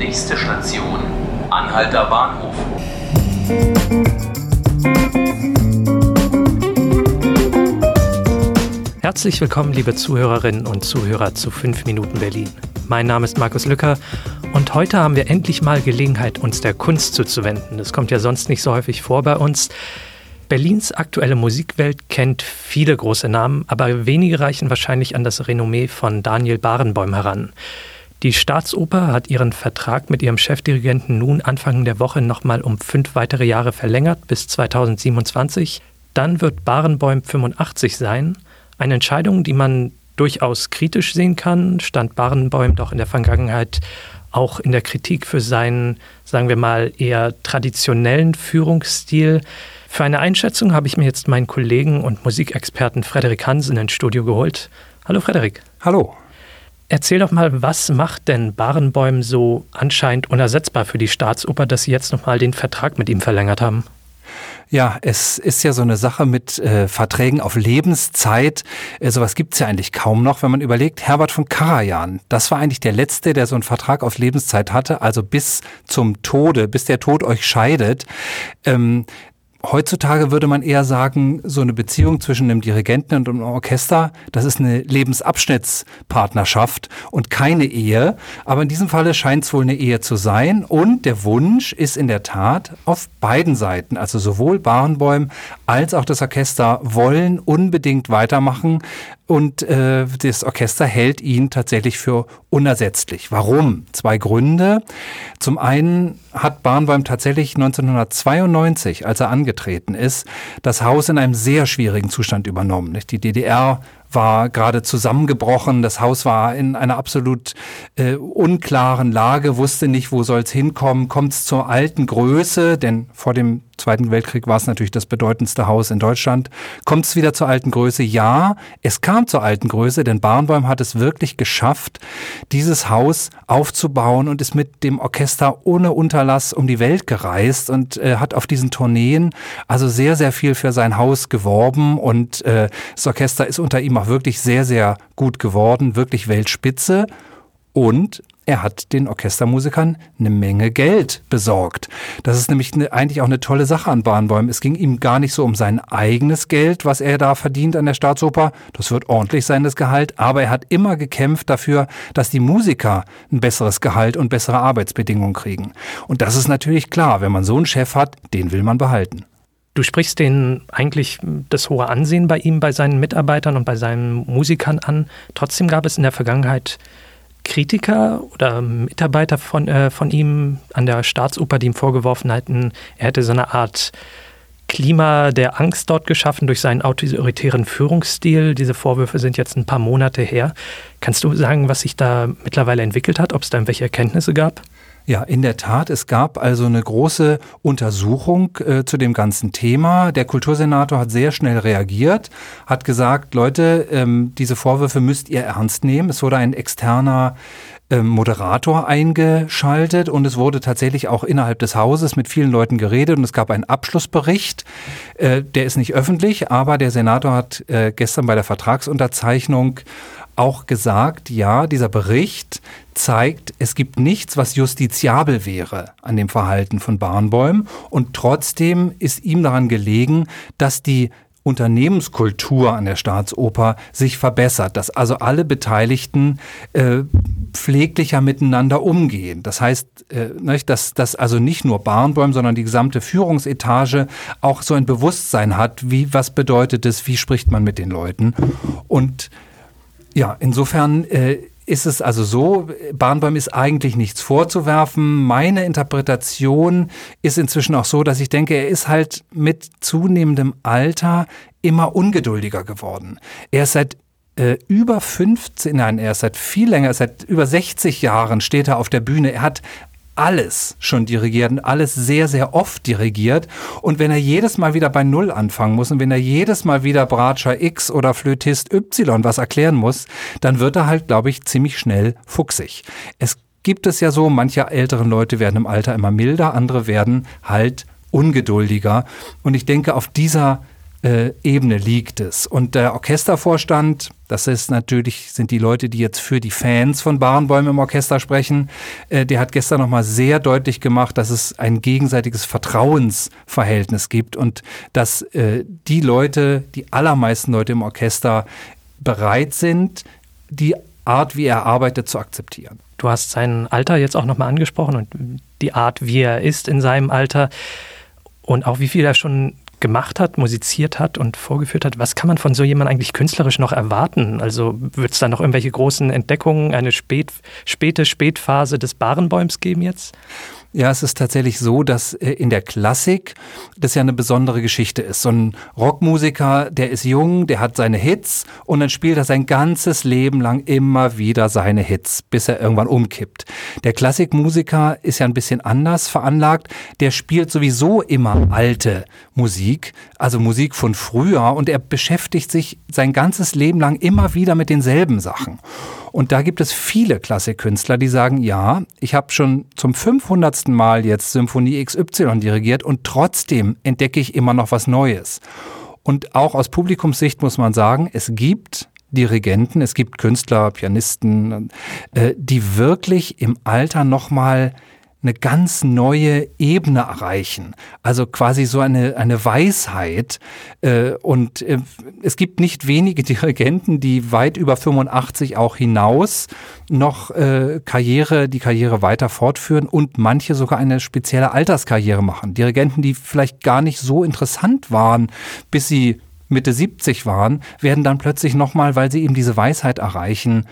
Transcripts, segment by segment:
Nächste Station, Anhalter Bahnhof. Herzlich willkommen, liebe Zuhörerinnen und Zuhörer zu 5 Minuten Berlin. Mein Name ist Markus Lücker und heute haben wir endlich mal Gelegenheit, uns der Kunst zuzuwenden. Das kommt ja sonst nicht so häufig vor bei uns. Berlins aktuelle Musikwelt kennt viele große Namen, aber wenige reichen wahrscheinlich an das Renommee von Daniel Barenboim heran. Die Staatsoper hat ihren Vertrag mit ihrem Chefdirigenten nun Anfang der Woche nochmal um fünf weitere Jahre verlängert bis 2027. Dann wird Barenboim 85 sein. Eine Entscheidung, die man durchaus kritisch sehen kann, stand Barenboim doch in der Vergangenheit auch in der Kritik für seinen, sagen wir mal, eher traditionellen Führungsstil. Für eine Einschätzung habe ich mir jetzt meinen Kollegen und Musikexperten Frederik Hansen ins Studio geholt. Hallo Frederik. Hallo. Erzähl doch mal, was macht denn Barenbäum so anscheinend unersetzbar für die Staatsoper, dass Sie jetzt nochmal den Vertrag mit ihm verlängert haben? Ja, es ist ja so eine Sache mit äh, Verträgen auf Lebenszeit. Äh, sowas gibt's ja eigentlich kaum noch, wenn man überlegt, Herbert von Karajan, das war eigentlich der Letzte, der so einen Vertrag auf Lebenszeit hatte, also bis zum Tode, bis der Tod euch scheidet. Ähm, Heutzutage würde man eher sagen, so eine Beziehung zwischen einem Dirigenten und einem Orchester, das ist eine Lebensabschnittspartnerschaft und keine Ehe. Aber in diesem Falle scheint es wohl eine Ehe zu sein. Und der Wunsch ist in der Tat auf beiden Seiten. Also sowohl Barenbäum als auch das Orchester wollen unbedingt weitermachen. Und äh, das Orchester hält ihn tatsächlich für unersetzlich. Warum? Zwei Gründe. Zum einen hat Barnbaum tatsächlich 1992, als er angetreten ist, das Haus in einem sehr schwierigen Zustand übernommen. Die DDR war gerade zusammengebrochen. Das Haus war in einer absolut äh, unklaren Lage, wusste nicht, wo soll es hinkommen. Kommt es zur alten Größe, denn vor dem Zweiten Weltkrieg war es natürlich das bedeutendste Haus in Deutschland. Kommt es wieder zur alten Größe? Ja, es kam zur alten Größe, denn Barnbaum hat es wirklich geschafft, dieses Haus aufzubauen und ist mit dem Orchester ohne Unterlass um die Welt gereist und äh, hat auf diesen Tourneen also sehr, sehr viel für sein Haus geworben und äh, das Orchester ist unter ihm auch wirklich sehr, sehr gut geworden, wirklich Weltspitze. Und er hat den Orchestermusikern eine Menge Geld besorgt. Das ist nämlich eine, eigentlich auch eine tolle Sache an Bahnbäumen. Es ging ihm gar nicht so um sein eigenes Geld, was er da verdient an der Staatsoper. Das wird ordentlich sein, das Gehalt. Aber er hat immer gekämpft dafür, dass die Musiker ein besseres Gehalt und bessere Arbeitsbedingungen kriegen. Und das ist natürlich klar. Wenn man so einen Chef hat, den will man behalten. Du sprichst den eigentlich das hohe Ansehen bei ihm, bei seinen Mitarbeitern und bei seinen Musikern an. Trotzdem gab es in der Vergangenheit Kritiker oder Mitarbeiter von, äh, von ihm an der Staatsoper, die ihm vorgeworfen hatten, er hätte so eine Art Klima der Angst dort geschaffen durch seinen autoritären Führungsstil. Diese Vorwürfe sind jetzt ein paar Monate her. Kannst du sagen, was sich da mittlerweile entwickelt hat, ob es da irgendwelche Erkenntnisse gab? Ja, in der Tat. Es gab also eine große Untersuchung äh, zu dem ganzen Thema. Der Kultursenator hat sehr schnell reagiert, hat gesagt, Leute, ähm, diese Vorwürfe müsst ihr ernst nehmen. Es wurde ein externer ähm, Moderator eingeschaltet und es wurde tatsächlich auch innerhalb des Hauses mit vielen Leuten geredet und es gab einen Abschlussbericht. Äh, der ist nicht öffentlich, aber der Senator hat äh, gestern bei der Vertragsunterzeichnung auch gesagt, ja, dieser Bericht zeigt, es gibt nichts, was justiziabel wäre an dem Verhalten von Barnbäum. Und trotzdem ist ihm daran gelegen, dass die Unternehmenskultur an der Staatsoper sich verbessert, dass also alle Beteiligten äh, pfleglicher miteinander umgehen. Das heißt, äh, nicht, dass, dass also nicht nur Barnbäum, sondern die gesamte Führungsetage auch so ein Bewusstsein hat, wie was bedeutet es, wie spricht man mit den Leuten. Und ja, insofern äh, ist es also so, Bahnbäum ist eigentlich nichts vorzuwerfen. Meine Interpretation ist inzwischen auch so, dass ich denke, er ist halt mit zunehmendem Alter immer ungeduldiger geworden. Er ist seit äh, über 15, nein, er ist seit viel länger, seit über 60 Jahren steht er auf der Bühne. Er hat alles schon dirigiert und alles sehr, sehr oft dirigiert. Und wenn er jedes Mal wieder bei Null anfangen muss und wenn er jedes Mal wieder Bratscher X oder Flötist Y was erklären muss, dann wird er halt, glaube ich, ziemlich schnell fuchsig. Es gibt es ja so, manche älteren Leute werden im Alter immer milder, andere werden halt ungeduldiger. Und ich denke, auf dieser äh, Ebene liegt es. Und der Orchestervorstand, das ist natürlich, sind die Leute, die jetzt für die Fans von Barenbäumen im Orchester sprechen, äh, der hat gestern nochmal sehr deutlich gemacht, dass es ein gegenseitiges Vertrauensverhältnis gibt und dass äh, die Leute, die allermeisten Leute im Orchester bereit sind, die Art, wie er arbeitet, zu akzeptieren. Du hast sein Alter jetzt auch nochmal angesprochen und die Art, wie er ist in seinem Alter und auch wie viel er schon gemacht hat, musiziert hat und vorgeführt hat. Was kann man von so jemandem eigentlich künstlerisch noch erwarten? Also wird es da noch irgendwelche großen Entdeckungen, eine spät, späte Spätphase des Barenbäums geben jetzt? Ja, es ist tatsächlich so, dass äh, in der Klassik das ja eine besondere Geschichte ist. So ein Rockmusiker, der ist jung, der hat seine Hits und dann spielt er sein ganzes Leben lang immer wieder seine Hits, bis er irgendwann umkippt. Der Klassikmusiker ist ja ein bisschen anders veranlagt. Der spielt sowieso immer alte Musik, also Musik von früher und er beschäftigt sich sein ganzes Leben lang immer wieder mit denselben Sachen. Und da gibt es viele Klassikkünstler, die sagen, ja, ich habe schon zum 500. Mal jetzt Symphonie XY dirigiert und trotzdem entdecke ich immer noch was Neues. Und auch aus Publikumssicht muss man sagen, es gibt Dirigenten, es gibt Künstler, Pianisten, äh, die wirklich im Alter nochmal eine ganz neue Ebene erreichen. Also quasi so eine, eine Weisheit. Äh, und äh, es gibt nicht wenige Dirigenten, die weit über 85 auch hinaus noch äh, Karriere, die Karriere weiter fortführen und manche sogar eine spezielle Alterskarriere machen. Dirigenten, die vielleicht gar nicht so interessant waren, bis sie Mitte 70 waren, werden dann plötzlich nochmal, weil sie eben diese Weisheit erreichen,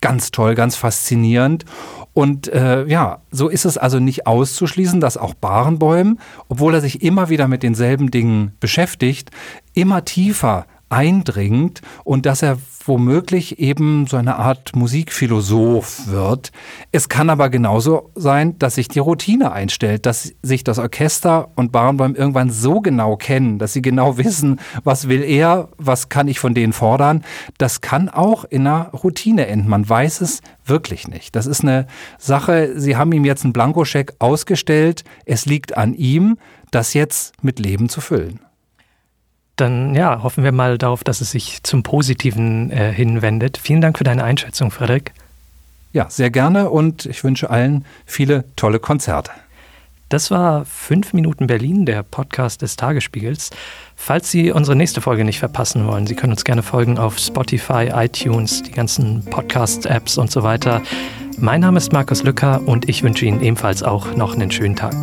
ganz toll, ganz faszinierend. Und äh, ja, so ist es also nicht auszuschließen, dass auch Barenbäum, obwohl er sich immer wieder mit denselben Dingen beschäftigt, immer tiefer eindringt und dass er womöglich eben so eine Art Musikphilosoph wird. Es kann aber genauso sein, dass sich die Routine einstellt, dass sich das Orchester und Barenboim irgendwann so genau kennen, dass sie genau wissen, was will er, was kann ich von denen fordern. Das kann auch in einer Routine enden. Man weiß es wirklich nicht. Das ist eine Sache, Sie haben ihm jetzt einen Blankoscheck ausgestellt. Es liegt an ihm, das jetzt mit Leben zu füllen dann ja, hoffen wir mal darauf, dass es sich zum Positiven äh, hinwendet. Vielen Dank für deine Einschätzung, Frederik. Ja, sehr gerne und ich wünsche allen viele tolle Konzerte. Das war 5 Minuten Berlin, der Podcast des Tagesspiegels. Falls Sie unsere nächste Folge nicht verpassen wollen, Sie können uns gerne folgen auf Spotify, iTunes, die ganzen Podcast-Apps und so weiter. Mein Name ist Markus Lücker und ich wünsche Ihnen ebenfalls auch noch einen schönen Tag.